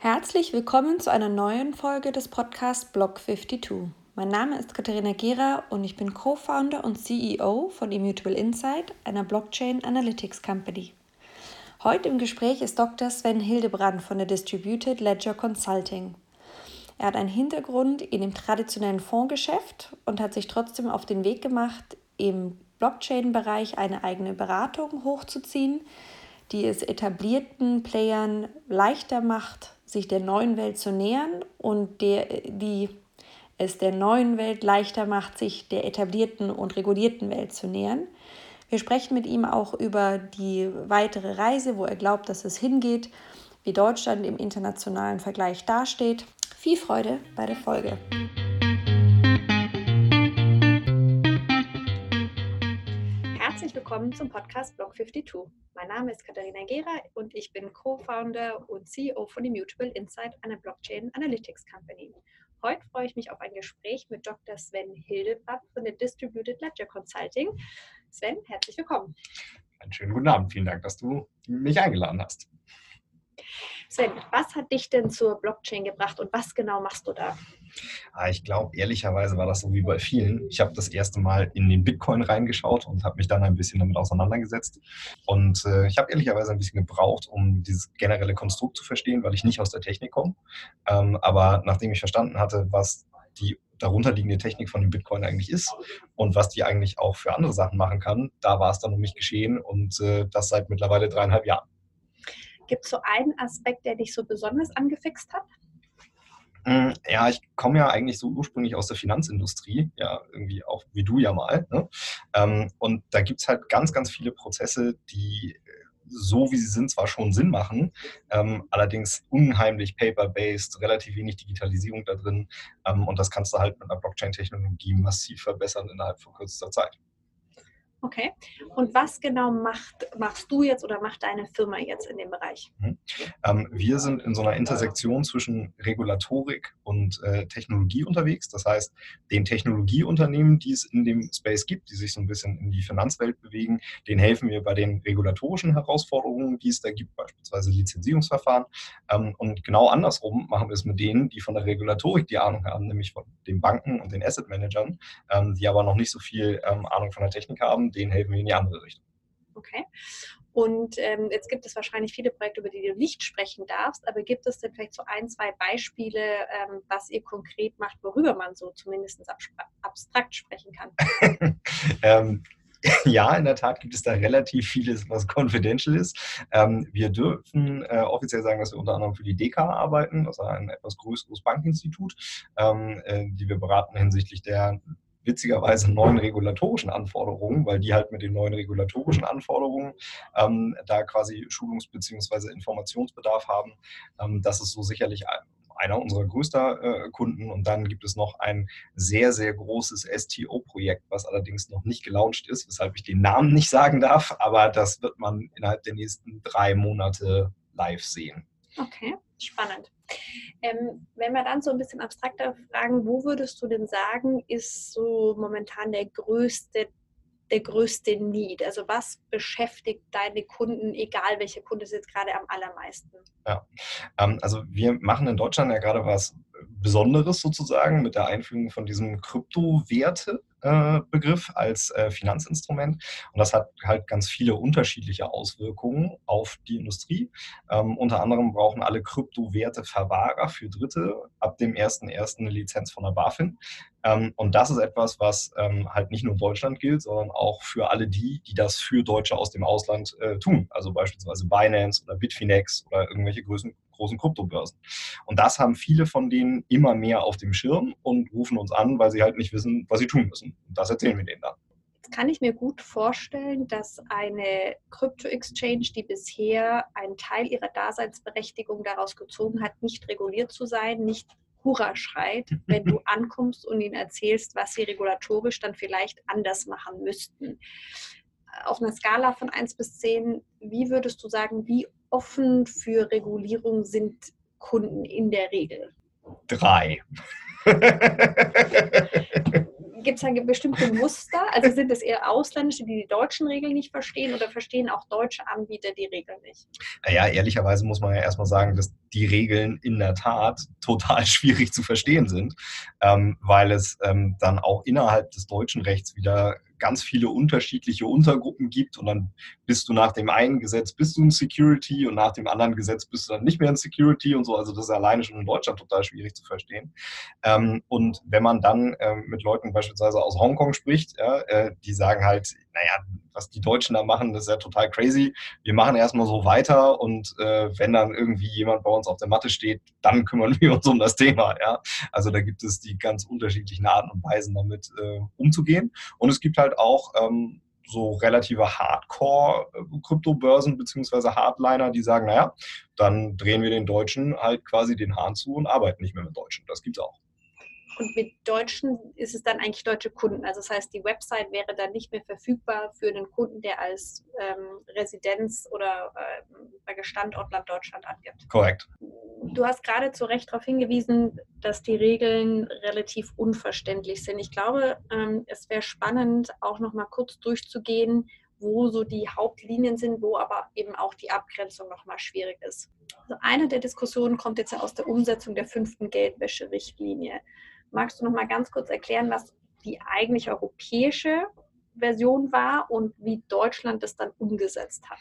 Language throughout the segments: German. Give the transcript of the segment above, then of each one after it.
Herzlich willkommen zu einer neuen Folge des Podcasts Block 52. Mein Name ist Katharina Gera und ich bin Co-Founder und CEO von Immutable Insight, einer Blockchain Analytics Company. Heute im Gespräch ist Dr. Sven Hildebrand von der Distributed Ledger Consulting. Er hat einen Hintergrund in dem traditionellen Fondsgeschäft und hat sich trotzdem auf den Weg gemacht, im Blockchain-Bereich eine eigene Beratung hochzuziehen, die es etablierten Playern leichter macht, sich der neuen Welt zu nähern und der, die es der neuen Welt leichter macht, sich der etablierten und regulierten Welt zu nähern. Wir sprechen mit ihm auch über die weitere Reise, wo er glaubt, dass es hingeht, wie Deutschland im internationalen Vergleich dasteht. Viel Freude bei der Folge. Herzlich willkommen zum Podcast Block 52. Mein Name ist Katharina Gera und ich bin Co-Founder und CEO von Immutable Insight, einer Blockchain Analytics Company. Heute freue ich mich auf ein Gespräch mit Dr. Sven Hildebrand von der Distributed Ledger Consulting. Sven, herzlich willkommen. Einen schönen guten Abend. Vielen Dank, dass du mich eingeladen hast. Sven, was hat dich denn zur Blockchain gebracht und was genau machst du da? Ah, ich glaube, ehrlicherweise war das so wie bei vielen. Ich habe das erste Mal in den Bitcoin reingeschaut und habe mich dann ein bisschen damit auseinandergesetzt. Und äh, ich habe ehrlicherweise ein bisschen gebraucht, um dieses generelle Konstrukt zu verstehen, weil ich nicht aus der Technik komme. Ähm, aber nachdem ich verstanden hatte, was die darunterliegende Technik von dem Bitcoin eigentlich ist und was die eigentlich auch für andere Sachen machen kann, da war es dann um mich geschehen und äh, das seit mittlerweile dreieinhalb Jahren. Gibt es so einen Aspekt, der dich so besonders angefixt hat? Mm, ja, ich komme ja eigentlich so ursprünglich aus der Finanzindustrie, ja, irgendwie auch wie du ja mal. Ne? Ähm, und da gibt es halt ganz, ganz viele Prozesse, die so wie sie sind zwar schon Sinn machen, ähm, allerdings unheimlich paper-based, relativ wenig Digitalisierung da drin. Ähm, und das kannst du halt mit einer Blockchain-Technologie massiv verbessern innerhalb von kürzester Zeit. Okay. Und was genau macht, machst du jetzt oder macht deine Firma jetzt in dem Bereich? Mhm. Ähm, wir sind in so einer Intersektion zwischen Regulatorik und äh, Technologie unterwegs. Das heißt, den Technologieunternehmen, die es in dem Space gibt, die sich so ein bisschen in die Finanzwelt bewegen, denen helfen wir bei den regulatorischen Herausforderungen, die es da gibt, beispielsweise Lizenzierungsverfahren. Ähm, und genau andersrum machen wir es mit denen, die von der Regulatorik die Ahnung haben, nämlich von den Banken und den Asset Managern, ähm, die aber noch nicht so viel ähm, Ahnung von der Technik haben denen helfen wir in die andere Richtung. Okay. Und ähm, jetzt gibt es wahrscheinlich viele Projekte, über die du nicht sprechen darfst, aber gibt es denn vielleicht so ein, zwei Beispiele, ähm, was ihr konkret macht, worüber man so zumindest abstrakt sprechen kann? ähm, ja, in der Tat gibt es da relativ vieles, was confidential ist. Ähm, wir dürfen äh, offiziell sagen, dass wir unter anderem für die DK arbeiten, das ist ein etwas größeres Bankinstitut, ähm, äh, die wir beraten hinsichtlich der witzigerweise neuen regulatorischen Anforderungen, weil die halt mit den neuen regulatorischen Anforderungen ähm, da quasi Schulungs- bzw. Informationsbedarf haben. Ähm, das ist so sicherlich einer unserer größten äh, Kunden. Und dann gibt es noch ein sehr, sehr großes STO-Projekt, was allerdings noch nicht gelauncht ist, weshalb ich den Namen nicht sagen darf. Aber das wird man innerhalb der nächsten drei Monate live sehen. Okay, spannend. Ähm, wenn wir dann so ein bisschen abstrakter fragen, wo würdest du denn sagen, ist so momentan der größte der größte Need? Also was beschäftigt deine Kunden, egal welche Kunde es jetzt gerade am allermeisten? Ja, ähm, also wir machen in Deutschland ja gerade was Besonderes sozusagen mit der Einführung von diesem Kryptowerte. Begriff als äh, Finanzinstrument. Und das hat halt ganz viele unterschiedliche Auswirkungen auf die Industrie. Ähm, unter anderem brauchen alle Kryptowerte-Verwahrer für Dritte ab dem 1.1. eine Lizenz von der BaFin. Ähm, und das ist etwas, was ähm, halt nicht nur in Deutschland gilt, sondern auch für alle die, die das für Deutsche aus dem Ausland äh, tun. Also beispielsweise Binance oder Bitfinex oder irgendwelche Größen, großen Kryptobörsen. Und das haben viele von denen immer mehr auf dem Schirm und rufen uns an, weil sie halt nicht wissen, was sie tun müssen. Und das erzählen wir denen dann. Jetzt kann ich mir gut vorstellen, dass eine Krypto-Exchange, die bisher einen Teil ihrer Daseinsberechtigung daraus gezogen hat, nicht reguliert zu sein, nicht Hurra schreit, wenn du ankommst und ihnen erzählst, was sie regulatorisch dann vielleicht anders machen müssten. Auf einer Skala von 1 bis 10, wie würdest du sagen, wie offen für Regulierung sind Kunden in der Regel? Drei. Gibt es da bestimmte Muster? Also sind es eher Ausländische, die die deutschen Regeln nicht verstehen oder verstehen auch deutsche Anbieter die Regeln nicht? Naja, ehrlicherweise muss man ja erstmal sagen, dass die Regeln in der Tat total schwierig zu verstehen sind, ähm, weil es ähm, dann auch innerhalb des deutschen Rechts wieder ganz viele unterschiedliche Untergruppen gibt und dann bist du nach dem einen Gesetz bist du in Security und nach dem anderen Gesetz bist du dann nicht mehr in Security und so. Also das ist alleine schon in Deutschland total schwierig zu verstehen. Ähm, und wenn man dann äh, mit Leuten beispielsweise aus Hongkong spricht, äh, die sagen halt, naja, was die Deutschen da machen, das ist ja total crazy. Wir machen erstmal so weiter und äh, wenn dann irgendwie jemand bei uns auf der Matte steht, dann kümmern wir uns um das Thema. Ja? Also da gibt es die ganz unterschiedlichen Arten und Weisen, damit äh, umzugehen. Und es gibt halt auch ähm, so relative Hardcore-Kryptobörsen beziehungsweise Hardliner, die sagen, naja, dann drehen wir den Deutschen halt quasi den Hahn zu und arbeiten nicht mehr mit Deutschen. Das gibt es auch. Und mit Deutschen ist es dann eigentlich deutsche Kunden. Also das heißt, die Website wäre dann nicht mehr verfügbar für einen Kunden, der als ähm, Residenz oder äh, Standortland Deutschland angibt. Korrekt. Du hast gerade zu Recht darauf hingewiesen, dass die Regeln relativ unverständlich sind. Ich glaube, ähm, es wäre spannend, auch noch mal kurz durchzugehen, wo so die Hauptlinien sind, wo aber eben auch die Abgrenzung nochmal schwierig ist. Also eine der Diskussionen kommt jetzt ja aus der Umsetzung der fünften Geldwäscherichtlinie. Magst du noch mal ganz kurz erklären, was die eigentlich europäische Version war und wie Deutschland das dann umgesetzt hat?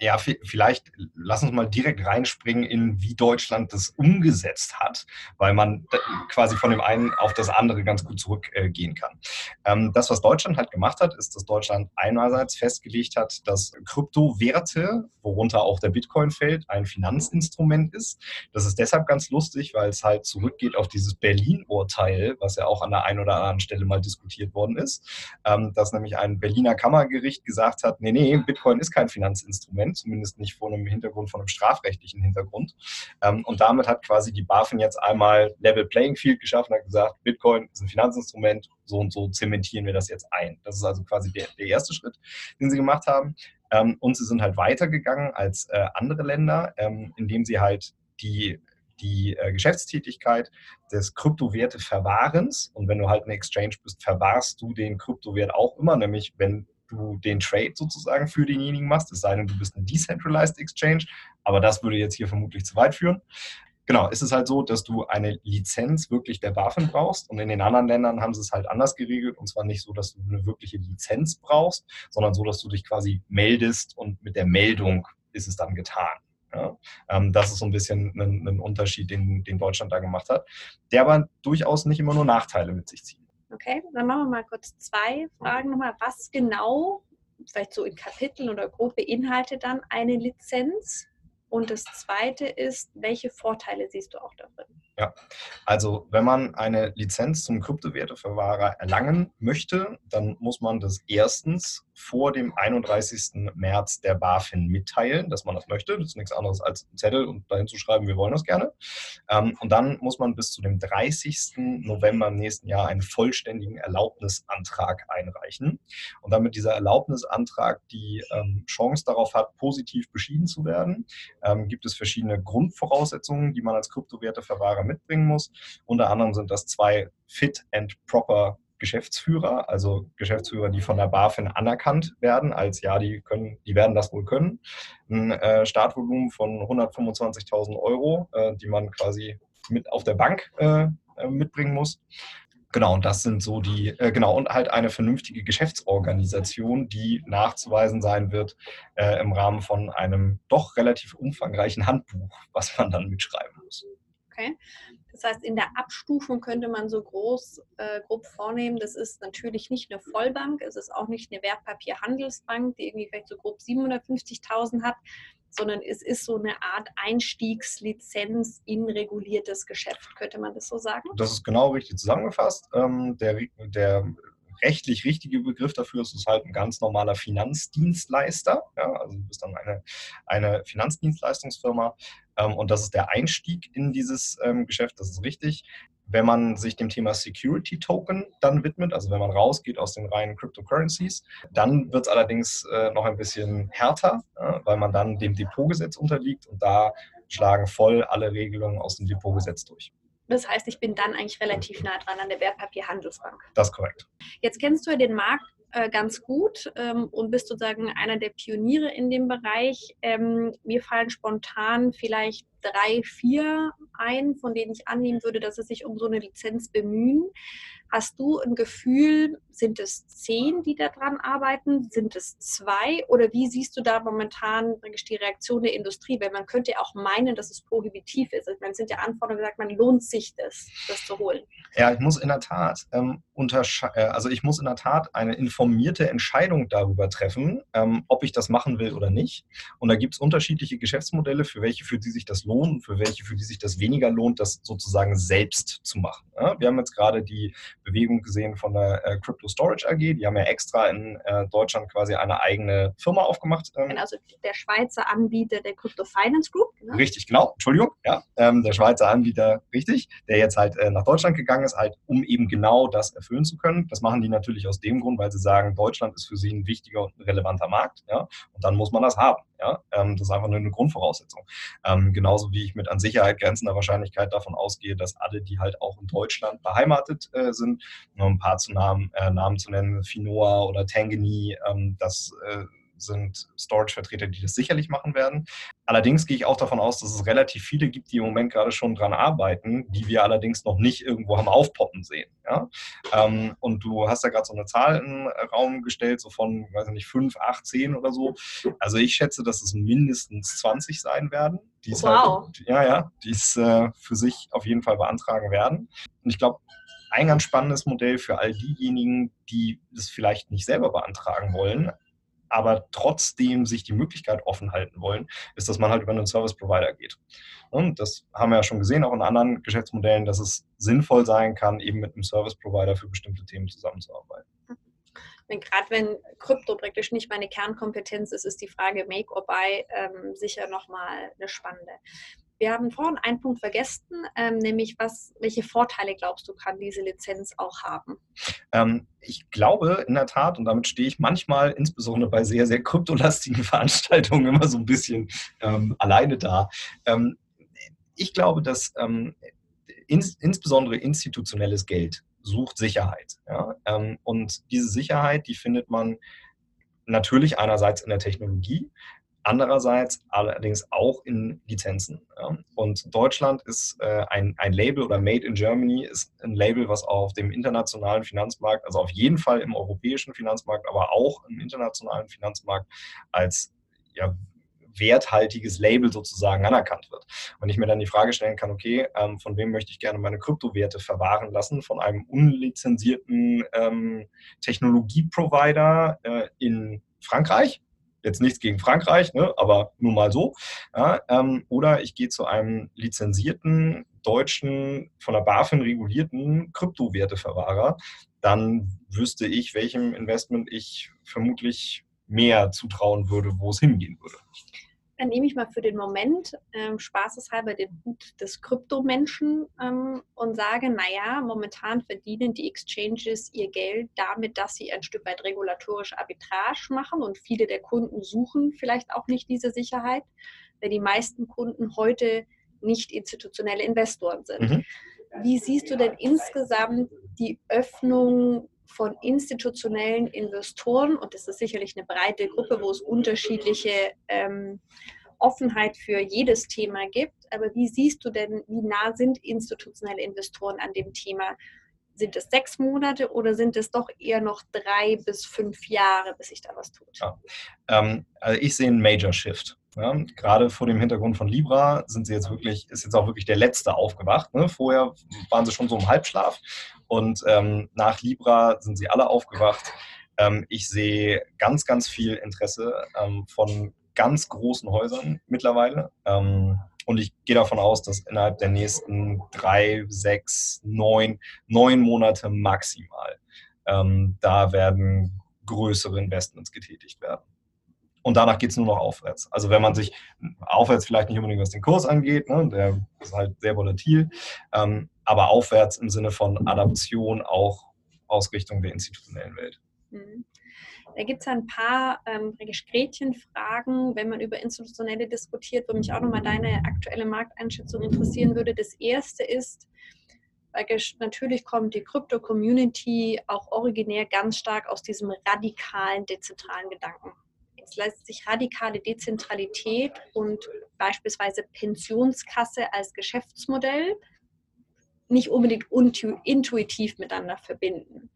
Ja, vielleicht lass uns mal direkt reinspringen in, wie Deutschland das umgesetzt hat, weil man quasi von dem einen auf das andere ganz gut zurückgehen kann. Ähm, das, was Deutschland halt gemacht hat, ist, dass Deutschland einerseits festgelegt hat, dass Kryptowerte, worunter auch der Bitcoin fällt, ein Finanzinstrument ist. Das ist deshalb ganz lustig, weil es halt zurückgeht auf dieses Berlin-Urteil, was ja auch an der einen oder anderen Stelle mal diskutiert worden ist, ähm, dass nämlich ein Berliner Kammergericht gesagt hat, nee, nee, Bitcoin ist kein Finanzinstrument Moment, zumindest nicht vor einem Hintergrund, von einem strafrechtlichen Hintergrund. Ähm, und damit hat quasi die BaFin jetzt einmal Level Playing Field geschaffen, hat gesagt, Bitcoin ist ein Finanzinstrument, so und so zementieren wir das jetzt ein. Das ist also quasi der, der erste Schritt, den sie gemacht haben. Ähm, und sie sind halt weitergegangen als äh, andere Länder, ähm, indem sie halt die die äh, Geschäftstätigkeit des Kryptowerteverwahrens. Und wenn du halt ein Exchange bist, verwahrst du den Kryptowert auch immer, nämlich wenn du den Trade sozusagen für denjenigen machst, es sei denn, du bist eine Decentralized Exchange, aber das würde jetzt hier vermutlich zu weit führen. Genau, ist es halt so, dass du eine Lizenz wirklich der BaFin brauchst und in den anderen Ländern haben sie es halt anders geregelt und zwar nicht so, dass du eine wirkliche Lizenz brauchst, sondern so, dass du dich quasi meldest und mit der Meldung ist es dann getan. Ja, ähm, das ist so ein bisschen ein, ein Unterschied, den, den Deutschland da gemacht hat, der aber durchaus nicht immer nur Nachteile mit sich zieht. Okay, dann machen wir mal kurz zwei Fragen nochmal. Was genau, vielleicht so in Kapiteln oder grob beinhaltet dann eine Lizenz? Und das zweite ist, welche Vorteile siehst du auch darin? Ja, also wenn man eine Lizenz zum Kryptowerteverwahrer erlangen möchte, dann muss man das erstens vor dem 31. März der BaFin mitteilen, dass man das möchte. Das ist nichts anderes als ein Zettel und dahin zu schreiben, wir wollen das gerne. Ähm, und dann muss man bis zu dem 30. November im nächsten Jahr einen vollständigen Erlaubnisantrag einreichen. Und damit dieser Erlaubnisantrag die ähm, Chance darauf hat, positiv beschieden zu werden, ähm, gibt es verschiedene Grundvoraussetzungen, die man als Kryptowerteverwahrer mitbringen muss. Unter anderem sind das zwei Fit and Proper Geschäftsführer, also Geschäftsführer, die von der BaFin anerkannt werden, als ja, die können, die werden das wohl können. Ein äh, Startvolumen von 125.000 Euro, äh, die man quasi mit auf der Bank äh, äh, mitbringen muss. Genau, und das sind so die, äh, genau, und halt eine vernünftige Geschäftsorganisation, die nachzuweisen sein wird äh, im Rahmen von einem doch relativ umfangreichen Handbuch, was man dann mitschreiben muss. Okay. Das heißt, in der Abstufung könnte man so groß, äh, grob vornehmen, das ist natürlich nicht eine Vollbank, es ist auch nicht eine Wertpapierhandelsbank, die irgendwie vielleicht so grob 750.000 hat, sondern es ist so eine Art Einstiegslizenz in reguliertes Geschäft, könnte man das so sagen? Das ist genau richtig zusammengefasst. Ähm, der, der rechtlich richtige Begriff dafür ist es halt ein ganz normaler Finanzdienstleister. Ja, also du bist dann eine, eine Finanzdienstleistungsfirma ähm, und das ist der Einstieg in dieses ähm, Geschäft, das ist richtig. Wenn man sich dem Thema Security Token dann widmet, also wenn man rausgeht aus den reinen Cryptocurrencies, dann wird es allerdings äh, noch ein bisschen härter, äh, weil man dann dem Depotgesetz unterliegt und da schlagen voll alle Regelungen aus dem Depotgesetz durch. Das heißt, ich bin dann eigentlich relativ nah dran an der Wertpapierhandelsbank. Das ist korrekt. Jetzt kennst du ja den Markt äh, ganz gut ähm, und bist sozusagen einer der Pioniere in dem Bereich. Ähm, mir fallen spontan vielleicht drei, vier ein, von denen ich annehmen würde, dass sie sich um so eine Lizenz bemühen. Hast du ein Gefühl, sind es zehn, die daran arbeiten? Sind es zwei? Oder wie siehst du da momentan die Reaktion der Industrie? Weil man könnte ja auch meinen, dass es prohibitiv ist. Meine, es sind ja Anforderungen gesagt, man lohnt sich das, das zu holen. Ja, ich muss in der Tat ähm, äh, also ich muss in der Tat eine informierte Entscheidung darüber treffen, ähm, ob ich das machen will oder nicht. Und da gibt es unterschiedliche Geschäftsmodelle, für welche für die sich das lohnt, für welche für die sich das weniger lohnt, das sozusagen selbst zu machen. Ja? Wir haben jetzt gerade die Bewegung gesehen von der äh, Crypto Storage AG. Die haben ja extra in äh, Deutschland quasi eine eigene Firma aufgemacht. Ähm. Also der Schweizer Anbieter der Crypto Finance Group. Ne? Richtig, genau. Entschuldigung. Ja, ähm, der Schweizer Anbieter, richtig, der jetzt halt äh, nach Deutschland gegangen ist, halt um eben genau das erfüllen zu können. Das machen die natürlich aus dem Grund, weil sie sagen, Deutschland ist für sie ein wichtiger und ein relevanter Markt. Ja, und dann muss man das haben. Ja, ähm, das ist einfach nur eine Grundvoraussetzung. Ähm, genauso wie ich mit an Sicherheit grenzender Wahrscheinlichkeit davon ausgehe, dass alle, die halt auch in Deutschland beheimatet äh, sind, nur ein paar zu Namen, äh, Namen zu nennen, Finoa oder Tangany, ähm, das äh, sind Storage-Vertreter, die das sicherlich machen werden. Allerdings gehe ich auch davon aus, dass es relativ viele gibt, die im Moment gerade schon dran arbeiten, die wir allerdings noch nicht irgendwo haben aufpoppen sehen. Ja? Ähm, und du hast ja gerade so eine Zahl in den Raum gestellt, so von, weiß ich nicht, 5, 8, 10 oder so. Also ich schätze, dass es mindestens 20 sein werden, die es halt wow. halt, ja, ja, die es äh, für sich auf jeden Fall beantragen werden. Und ich glaube, ein ganz spannendes Modell für all diejenigen, die es vielleicht nicht selber beantragen wollen, aber trotzdem sich die Möglichkeit offen halten wollen, ist, dass man halt über einen Service Provider geht. Und das haben wir ja schon gesehen, auch in anderen Geschäftsmodellen, dass es sinnvoll sein kann, eben mit einem Service Provider für bestimmte Themen zusammenzuarbeiten. Gerade wenn Krypto praktisch nicht meine Kernkompetenz ist, ist die Frage Make or Buy ähm, sicher nochmal eine spannende. Wir haben vorhin einen Punkt vergessen, ähm, nämlich was, welche Vorteile glaubst du, kann diese Lizenz auch haben? Ähm, ich glaube in der Tat, und damit stehe ich manchmal, insbesondere bei sehr, sehr kryptolastigen Veranstaltungen, immer so ein bisschen ähm, alleine da. Ähm, ich glaube, dass ähm, ins, insbesondere institutionelles Geld sucht Sicherheit. Ja? Ähm, und diese Sicherheit, die findet man natürlich einerseits in der Technologie, andererseits allerdings auch in Lizenzen. Ja. Und Deutschland ist äh, ein, ein Label oder Made in Germany ist ein Label, was auf dem internationalen Finanzmarkt, also auf jeden Fall im europäischen Finanzmarkt, aber auch im internationalen Finanzmarkt als ja, werthaltiges Label sozusagen anerkannt wird. Und ich mir dann die Frage stellen kann, okay, ähm, von wem möchte ich gerne meine Kryptowerte verwahren lassen? Von einem unlizenzierten ähm, Technologieprovider äh, in Frankreich Jetzt nichts gegen Frankreich, ne, aber nur mal so. Ja, ähm, oder ich gehe zu einem lizenzierten, deutschen, von der BaFin regulierten Kryptowerteverwahrer. Dann wüsste ich, welchem Investment ich vermutlich mehr zutrauen würde, wo es hingehen würde dann nehme ich mal für den Moment ähm, spaßeshalber den Hut des Kryptomenschen ähm, und sage, naja, momentan verdienen die Exchanges ihr Geld damit, dass sie ein Stück weit regulatorische Arbitrage machen und viele der Kunden suchen vielleicht auch nicht diese Sicherheit, weil die meisten Kunden heute nicht institutionelle Investoren sind. Mhm. Wie siehst du denn insgesamt die Öffnung von institutionellen Investoren, und das ist sicherlich eine breite Gruppe, wo es unterschiedliche ähm, Offenheit für jedes Thema gibt. Aber wie siehst du denn, wie nah sind institutionelle Investoren an dem Thema? Sind es sechs Monate oder sind es doch eher noch drei bis fünf Jahre, bis sich da was tut? Ja. Ähm, also ich sehe einen Major Shift. Ja, gerade vor dem Hintergrund von Libra sind sie jetzt wirklich, ist jetzt auch wirklich der letzte aufgewacht. Ne? Vorher waren sie schon so im Halbschlaf und ähm, nach Libra sind sie alle aufgewacht. Ähm, ich sehe ganz, ganz viel Interesse ähm, von ganz großen Häusern mittlerweile. Ähm, und ich gehe davon aus, dass innerhalb der nächsten drei, sechs, neun, neun Monate maximal ähm, da werden größere Investments getätigt werden und danach geht es nur noch aufwärts. Also wenn man sich aufwärts vielleicht nicht unbedingt was den Kurs angeht, ne, der ist halt sehr volatil, ähm, aber aufwärts im Sinne von Adaption auch aus Richtung der institutionellen Welt. Mhm. Da gibt es ein paar ähm, Gretchenfragen, wenn man über institutionelle diskutiert, wo mich auch nochmal deine aktuelle Markteinschätzung interessieren würde. Das erste ist, natürlich kommt die Krypto-Community auch originär ganz stark aus diesem radikalen, dezentralen Gedanken es lässt sich radikale Dezentralität und beispielsweise Pensionskasse als Geschäftsmodell nicht unbedingt intuitiv miteinander verbinden.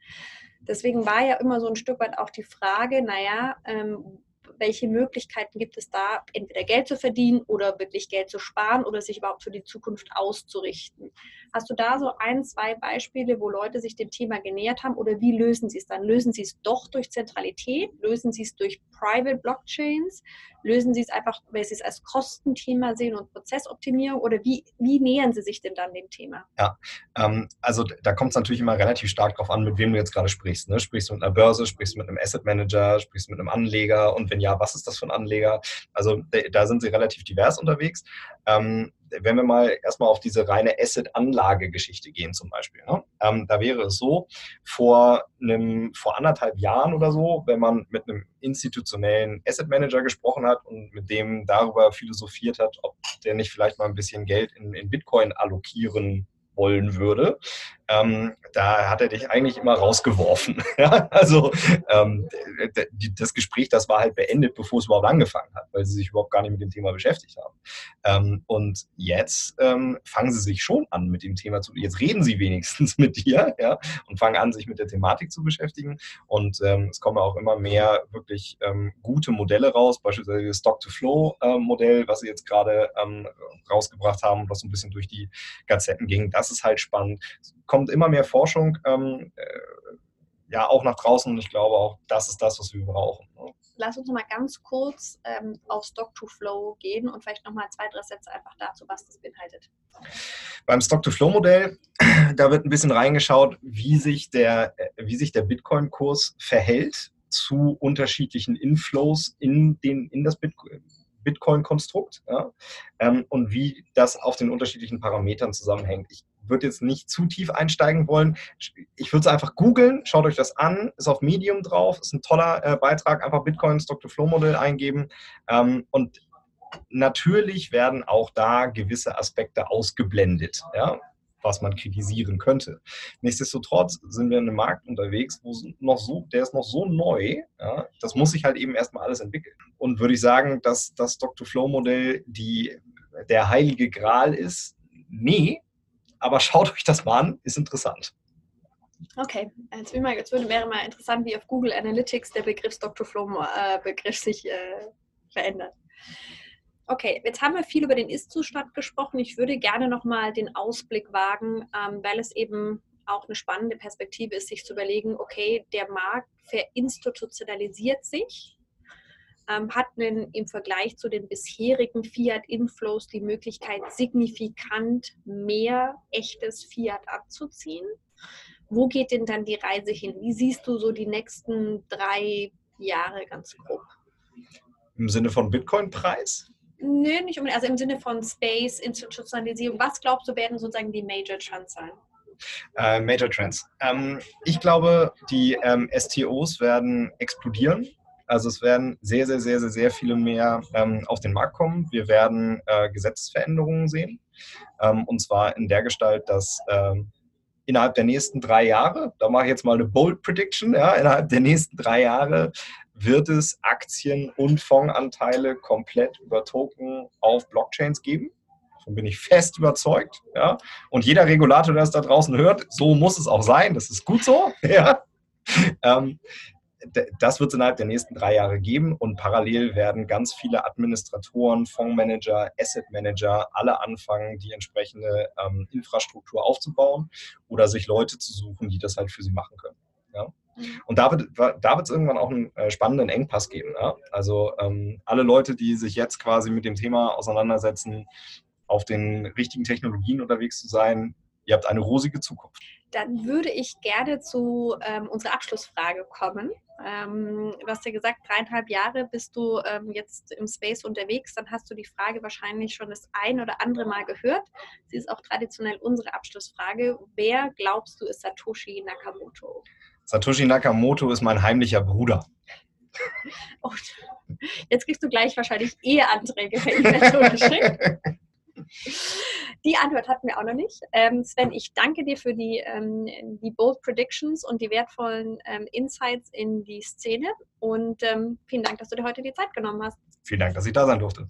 Deswegen war ja immer so ein Stück weit auch die Frage, naja, ähm, welche Möglichkeiten gibt es da, entweder Geld zu verdienen oder wirklich Geld zu sparen oder sich überhaupt für die Zukunft auszurichten. Hast du da so ein, zwei Beispiele, wo Leute sich dem Thema genähert haben oder wie lösen sie es dann? Lösen sie es doch durch Zentralität? Lösen sie es durch Private Blockchains? Lösen sie es einfach, weil sie es als Kostenthema sehen und Prozessoptimierung oder wie, wie nähern sie sich denn dann dem Thema? Ja, ähm, also da kommt es natürlich immer relativ stark darauf an, mit wem du jetzt gerade sprichst. Ne? Sprichst du mit einer Börse, sprichst du mit einem Asset Manager, sprichst du mit einem Anleger und wenn ja, was ist das für ein Anleger? Also da sind sie relativ divers unterwegs. Ähm, wenn wir mal erstmal auf diese reine Asset-Anlage-Geschichte gehen zum Beispiel, ne? ähm, da wäre es so, vor, einem, vor anderthalb Jahren oder so, wenn man mit einem institutionellen Asset-Manager gesprochen hat und mit dem darüber philosophiert hat, ob der nicht vielleicht mal ein bisschen Geld in, in Bitcoin allokieren wollen würde, ähm, da hat er dich eigentlich immer rausgeworfen. Also ähm, das Gespräch, das war halt beendet, bevor es überhaupt angefangen hat, weil sie sich überhaupt gar nicht mit dem Thema beschäftigt haben. Ähm, und jetzt ähm, fangen sie sich schon an mit dem Thema zu, jetzt reden sie wenigstens mit dir ja? und fangen an, sich mit der Thematik zu beschäftigen. Und ähm, es kommen auch immer mehr wirklich ähm, gute Modelle raus, beispielsweise das Stock-to-Flow-Modell, was sie jetzt gerade rausgebracht haben, was so ein bisschen durch die Gazetten ging. Das ist halt spannend kommt immer mehr Forschung ähm, äh, ja auch nach draußen und ich glaube auch, das ist das, was wir brauchen. Ne? Lass uns mal ganz kurz ähm, auf Stock-to-Flow gehen und vielleicht nochmal zwei, drei Sätze einfach dazu, was das beinhaltet. Beim Stock-to-Flow-Modell, da wird ein bisschen reingeschaut, wie sich der, äh, wie sich der Bitcoin-Kurs verhält zu unterschiedlichen Inflows in, den, in das Bitcoin. Bitcoin-Konstrukt ja, ähm, und wie das auf den unterschiedlichen Parametern zusammenhängt. Ich würde jetzt nicht zu tief einsteigen wollen. Ich würde es einfach googeln, schaut euch das an, ist auf Medium drauf, ist ein toller äh, Beitrag, einfach Bitcoin Stock-to-Flow-Modell eingeben ähm, und natürlich werden auch da gewisse Aspekte ausgeblendet. Ja? was man kritisieren könnte. Nichtsdestotrotz sind wir in einem Markt unterwegs, wo noch so, der ist noch so neu, ja, das muss sich halt eben erstmal alles entwickeln. Und würde ich sagen, dass das Stock-to-Flow-Modell der heilige Gral ist? Nee, aber schaut euch das mal an, ist interessant. Okay, jetzt, mal, jetzt würde, wäre mal interessant, wie auf Google Analytics der Begriff Dr. Flow-Begriff äh, sich äh, verändert. Okay, jetzt haben wir viel über den Ist-Zustand gesprochen. Ich würde gerne nochmal den Ausblick wagen, ähm, weil es eben auch eine spannende Perspektive ist, sich zu überlegen, okay, der Markt verinstitutionalisiert sich ähm, hat einen, im Vergleich zu den bisherigen Fiat-Inflows die Möglichkeit, signifikant mehr echtes Fiat abzuziehen. Wo geht denn dann die Reise hin? Wie siehst du so die nächsten drei Jahre ganz grob? Im Sinne von Bitcoin-Preis? Nö, nicht unbedingt. Also im Sinne von Space, Institutionalisierung. Was glaubst du, werden sozusagen die Major Trends sein? Äh, Major Trends. Ähm, ich glaube, die ähm, STOs werden explodieren. Also es werden sehr, sehr, sehr, sehr, sehr viele mehr ähm, auf den Markt kommen. Wir werden äh, Gesetzesveränderungen sehen. Ähm, und zwar in der Gestalt, dass ähm, innerhalb der nächsten drei Jahre, da mache ich jetzt mal eine Bold Prediction, ja, innerhalb der nächsten drei Jahre wird es Aktien und Fondsanteile komplett über Token auf Blockchains geben. Davon bin ich fest überzeugt. Ja. Und jeder Regulator, der es da draußen hört, so muss es auch sein. Das ist gut so. Ja. Ähm, das wird es innerhalb der nächsten drei Jahre geben und parallel werden ganz viele Administratoren, Fondsmanager, Asset Manager alle anfangen, die entsprechende ähm, Infrastruktur aufzubauen oder sich Leute zu suchen, die das halt für sie machen können. Ja? Mhm. Und da wird es irgendwann auch einen äh, spannenden Engpass geben. Ja? Also ähm, alle Leute, die sich jetzt quasi mit dem Thema auseinandersetzen, auf den richtigen Technologien unterwegs zu sein, ihr habt eine rosige Zukunft. Dann würde ich gerne zu ähm, unserer Abschlussfrage kommen. Ähm, du hast ja gesagt, dreieinhalb Jahre bist du ähm, jetzt im Space unterwegs. Dann hast du die Frage wahrscheinlich schon das ein oder andere Mal gehört. Sie ist auch traditionell unsere Abschlussfrage. Wer glaubst du ist Satoshi Nakamoto? Satoshi Nakamoto ist mein heimlicher Bruder. Und jetzt kriegst du gleich wahrscheinlich Eheanträge per E-Mail. Die Antwort hatten wir auch noch nicht. Ähm, Sven, ich danke dir für die, ähm, die Bold Predictions und die wertvollen ähm, Insights in die Szene und ähm, vielen Dank, dass du dir heute die Zeit genommen hast. Vielen Dank, dass ich da sein durfte.